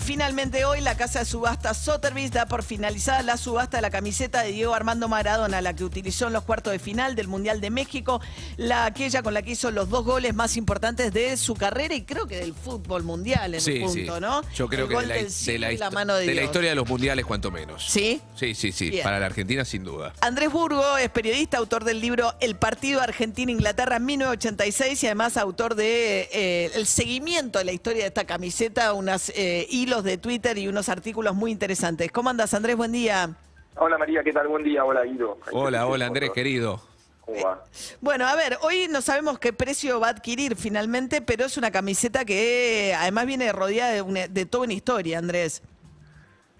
finalmente hoy, la casa de subasta Sotheby's da por finalizada la subasta de la camiseta de Diego Armando Maradona, la que utilizó en los cuartos de final del Mundial de México, la aquella con la que hizo los dos goles más importantes de su carrera y creo que del fútbol mundial en Sí, un sí. punto, ¿no? Yo creo El que gol de la, del de siglo la y la histo- mano de, de la historia de los mundiales, cuanto menos. ¿Sí? Sí, sí, sí. Bien. Para la Argentina, sin duda. Andrés Burgo es periodista, autor del libro El partido Argentina-Inglaterra 1986 y además autor de eh, el seguimiento de la historia de esta camiseta, unos eh, hilos de Twitter y unos artículos muy interesantes. ¿Cómo andas, Andrés? Buen día. Hola María, ¿qué tal? Buen día, hola Guido. Hola, hola, Andrés, querido. ¿Cómo va? Bueno, a ver, hoy no sabemos qué precio va a adquirir finalmente, pero es una camiseta que eh, además viene rodeada de, una- de toda una historia, Andrés.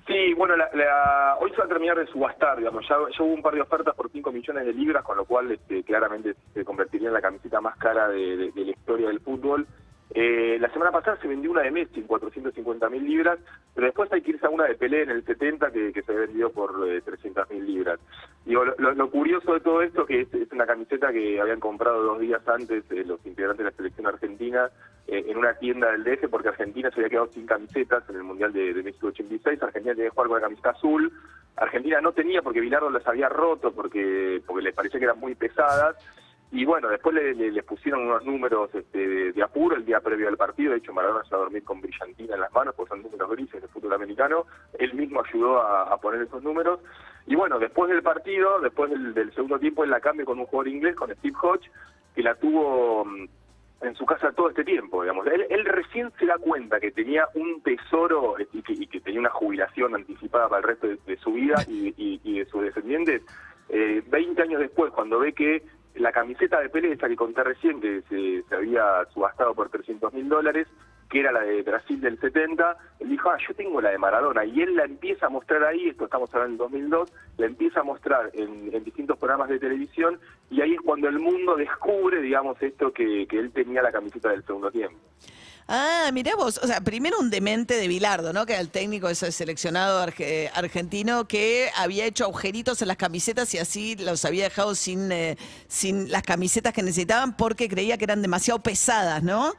Sí, bueno, la- la- hoy se va a terminar de subastar, digamos, ya, ya hubo un par de ofertas por 5 millones de libras, con lo cual este, claramente se convertiría en la camiseta más cara de, de- de la historia del fútbol. Eh, la semana pasada se vendió una de Messi en 450 mil libras, pero después hay que irse a una de Pelé en el 70 que, que se vendido por eh, 300 mil libras. Digo, lo, lo- curioso de todo esto que es, es una camiseta que habían comprado dos días antes eh, los integrantes de la selección argentina eh, en una tienda del DF porque Argentina se había quedado sin camisetas en el Mundial de, de México 86. Argentina tenía que jugar con la camiseta azul. Argentina no tenía porque Bilardo las había roto porque porque les parecía que eran muy pesadas. Y bueno, después le, pusieron unos números este, de, de apuro el día previo al partido. De hecho, Maradona se va a dormir con brillantina en las manos, porque son números grises de fútbol americano. Él mismo ayudó a, poner esos números. Y bueno, después del partido, después del, del segundo tiempo, él la cambia con un jugador inglés, con Steve Hodge, que la tuvo mm, en su casa todo este tiempo, digamos. Él, él recién se da cuenta que tenía un tesoro eh, y que, y que tenía una jubilación anticipada para el resto de, su vida y, y- y de sus descendientes. Eh, 20 años después, cuando ve que la camiseta de Pelé, esa que conté recién, que se, había subastado por 300 mil dólares, que era la de Brasil del 70, él dijo, ah, yo tengo la de Maradona, y él la empieza a mostrar ahí, esto estamos hablando en 2002, la empieza a mostrar en, en distintos programas de televisión, y ahí es cuando el mundo descubre, digamos, esto que, que él tenía la camiseta del segundo tiempo. Ah, mirá vos, o sea, primero un demente de Bilardo, ¿no? Que era el técnico ese seleccionado arge- argentino que había hecho agujeritos en las camisetas y así los había dejado sin, eh, sin las camisetas que necesitaban porque creía que eran demasiado pesadas, ¿no?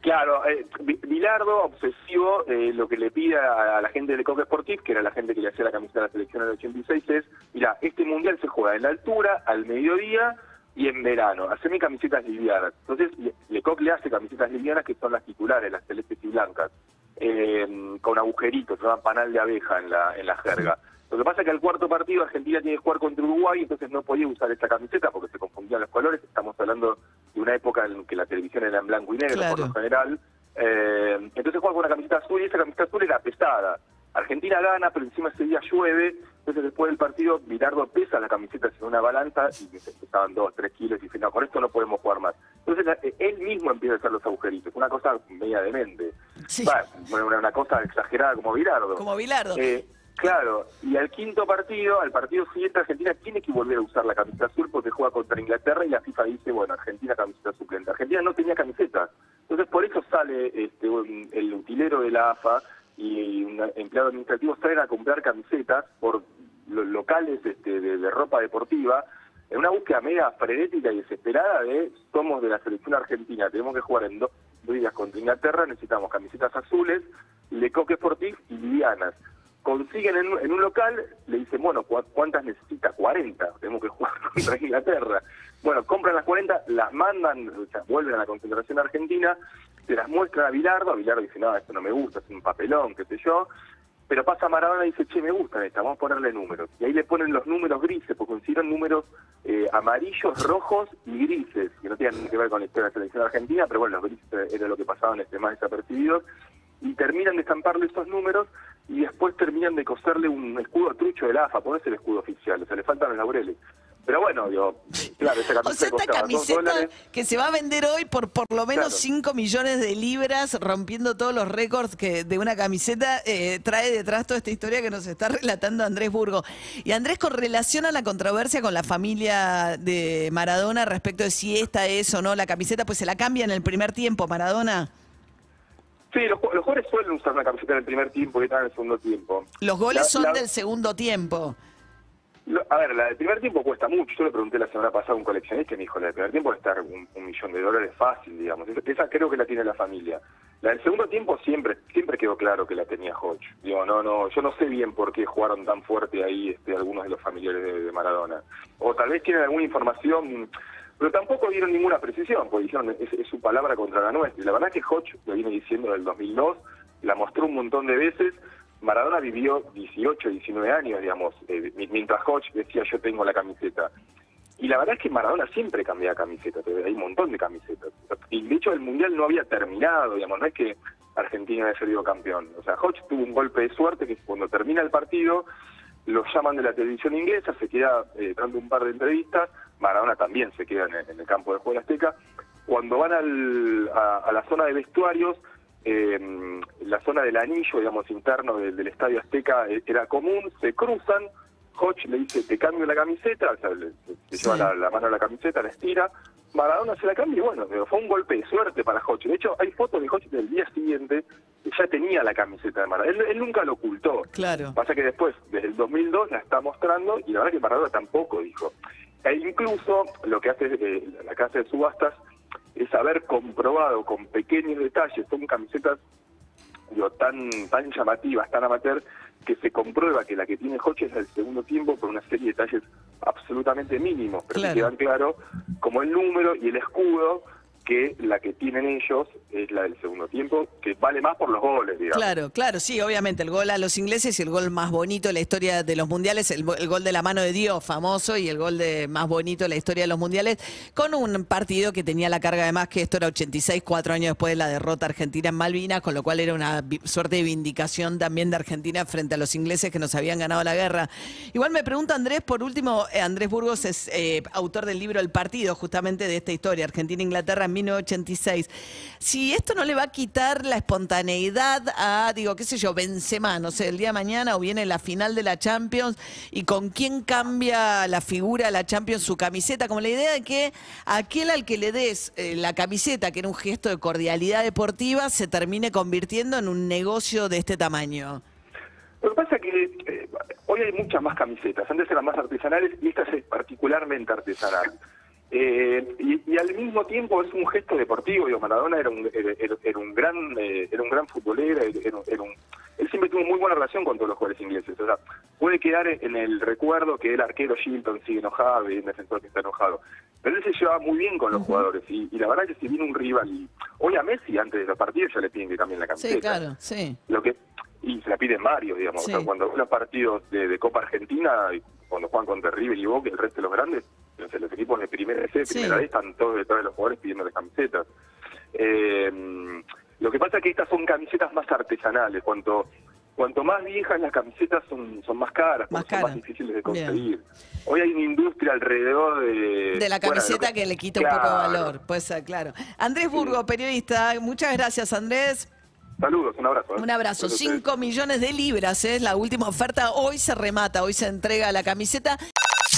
Claro, eh, Bilardo, obsesivo, eh, lo que le pide a, la gente de Coque Sportif, que era la gente que le hacía la camiseta de la selección en el 86, es, mira, este mundial se juega en la altura, al mediodía y en verano. Haceme camisetas livianas. Entonces, Le- Lecoq le hace camisetas livianas que son las titulares, las celestes y blancas, eh, con agujeritos, se llama panal de abeja en la, en la jerga. Lo que pasa es que al cuarto partido Argentina tiene que jugar contra Uruguay, entonces no podía usar esta camiseta porque se confundían los colores. Estamos hablando de una época en que la televisión era en blanco y negro por lo general. Eh, entonces juega con una camiseta azul y esa camiseta azul era pesada. Argentina gana, pero encima ese día llueve. Entonces después del partido, Bilardo pesa la camiseta en una balanza y pesaban dos, tres kilos y dice, no, con esto no podemos jugar más. Entonces eh, él mismo empieza a hacer los agujeritos, una cosa media demente. Sí. Va, bueno, una, una cosa exagerada como Bilardo. Como Bilardo. Eh, claro, y al quinto partido, al partido siguiente, Argentina tiene que volver a usar la camiseta azul porque juega contra Inglaterra y la FIFA dice, bueno, Argentina camiseta suplente. Argentina no tenía camiseta. Entonces por eso sale este, el utilero de la AFA y un empleado administrativo salen a comprar camisetas por deportiva en una búsqueda media frenética y desesperada de somos de la selección argentina, tenemos que jugar en dos días contra Inglaterra, necesitamos camisetas azules, Lecoq Sportif y livianas. Consiguen en, un- local, le dicen, bueno, ¿cu- ¿cuántas necesita? 40, tenemos que jugar contra Inglaterra. Bueno, compran las 40, las mandan, o sea, vuelven a la concentración argentina, se las muestran a Bilardo, Bilardo dice, no, esto no me gusta, es un papelón, qué sé yo, pero pasa Maradona y dice, che, me gustan estas, vamos a ponerle números. Y ahí le ponen los números grises, porque consiguieron números eh, amarillos, rojos y grises, que no tienen que ver con la historia de la selección argentina, pero bueno, los grises era lo que pasaban este, más desapercibidos. Y terminan de estamparle esos números y después terminan de coserle un escudo trucho del AFA, ponerse el escudo oficial, o sea, le faltan los laureles. Pero bueno, digo, claro, esa O camiseta sea, esta camiseta que se va a vender hoy por por lo menos Claro. 5 millones de libras, rompiendo todos los récords que de una camiseta, eh, trae detrás toda esta historia que nos está relatando Andrés Burgo. Y Andrés, con relación a la controversia con la familia de Maradona respecto de si esta es o no la camiseta, pues se la cambia en el primer tiempo, Maradona. Sí, los, los jugadores suelen usar una camiseta en el primer tiempo y otra en el segundo tiempo. Los goles La- son la- del segundo tiempo. A ver, la del primer tiempo cuesta mucho. Yo le pregunté la semana pasada a un coleccionista y me dijo, la del primer tiempo está un, un millón de dólares fácil, digamos. Esa, creo que la tiene la familia. La del segundo tiempo siempre siempre quedó claro que la tenía Hodge. Digo, no, no, yo no sé bien por qué jugaron tan fuerte ahí este, algunos de los familiares de, de Maradona. O tal vez tienen alguna información, pero tampoco dieron ninguna precisión, porque dijeron, es, es su palabra contra la nuestra. Y la verdad es que Hodge lo viene diciendo del 2002, la mostró un montón de veces, Maradona vivió 18, 19 años, digamos, eh, mi- mientras Hodge decía yo tengo la camiseta. Y la verdad es que Maradona siempre cambiaba camiseta, hay un montón de camisetas. Y de hecho el Mundial no había terminado, digamos, no es que Argentina haya salido campeón. O sea, Hodge tuvo un golpe de suerte que cuando termina el partido lo llaman de la televisión inglesa, se queda eh, dando un par de entrevistas, Maradona también se queda en el, campo de juego Azteca. Cuando van al- a la zona de vestuarios, eh, la zona del anillo, digamos, interno del, del Estadio Azteca eh, era común, se cruzan, Hodge le dice, te cambio la camiseta, o sea, le, le lleva la, la mano a la camiseta, la estira, Maradona se la cambia y bueno, fue un golpe de suerte para Hodge. De hecho, hay fotos de Hodge del día siguiente que ya tenía la camiseta de Maradona. Él, él nunca lo ocultó. Claro. Pasa que después, desde el 2002, la está mostrando y la verdad que Maradona tampoco dijo. E incluso lo que hace eh, la casa de subastas es haber comprobado con pequeños detalles, son camisetas digo, tan, tan llamativas, tan amateur, que se comprueba que la que tiene Hodge es del segundo tiempo por una serie de detalles absolutamente mínimos, pero Claro. que quedan claros, como el número y el escudo, que la que tienen ellos es la del segundo tiempo, que vale más por los goles, digamos. Claro, claro, sí, obviamente el gol a los ingleses y el gol más bonito de la historia de los mundiales, el, el gol de la mano de Dios, famoso, y el gol de más bonito de la historia de los mundiales, con un partido que tenía la carga además que esto era 86, cuatro años después de la derrota argentina en Malvinas, con lo cual era una suerte de vindicación también de Argentina frente a los ingleses que nos habían ganado la guerra. Igual me pregunta Andrés, por último, eh, Andrés Burgos es eh, autor del libro El Partido, justamente de esta historia, Argentina-Inglaterra en 1986. Si esto no le va a quitar la espontaneidad a, digo, qué sé yo, Benzema, no sé, el día de mañana o viene la final de la Champions y con quién cambia la figura de la Champions su camiseta, como la idea de que aquel al que le des eh, la camiseta, que era un gesto de cordialidad deportiva, se termine convirtiendo en un negocio de este tamaño. Lo que pasa es que eh, hoy hay muchas más camisetas, antes eran más artesanales y esta es particularmente artesanal. Eh, y, y al mismo tiempo es un gesto deportivo, digo, Maradona era un, era, era- un gran eh, era un gran futbolero, era, era un, él siempre tuvo muy buena relación con todos los jugadores ingleses, o sea, puede quedar en el recuerdo que el arquero Shilton sigue enojado y el defensor que está enojado, pero él se llevaba muy bien con los jugadores y, y la verdad que si viene un rival y hoy a Messi antes de los partidos ya le piden que cambien la camiseta Sí, claro, sí. lo que y se la piden varios, digamos. Sí. O sea, cuando los partidos de, de Copa Argentina, cuando juegan contra River y Boca, el resto de los grandes, sé, los equipos de primera C, Sí. primera D, están todos detrás de los jugadores pidiéndoles camisetas. Eh, lo que pasa es que estas son camisetas más artesanales. Cuanto cuanto más viejas las camisetas son, son más caras, Más son más difíciles de Bien. conseguir. Hoy hay una industria alrededor de... De la camiseta que, le quita un poco de valor, pues ser, claro. Andrés Burgo, periodista, muchas gracias Andrés. Saludos, un abrazo. ¿eh? Un abrazo. Gracias a ustedes. 5 millones de libras es la última oferta. Hoy se remata, hoy se entrega la camiseta.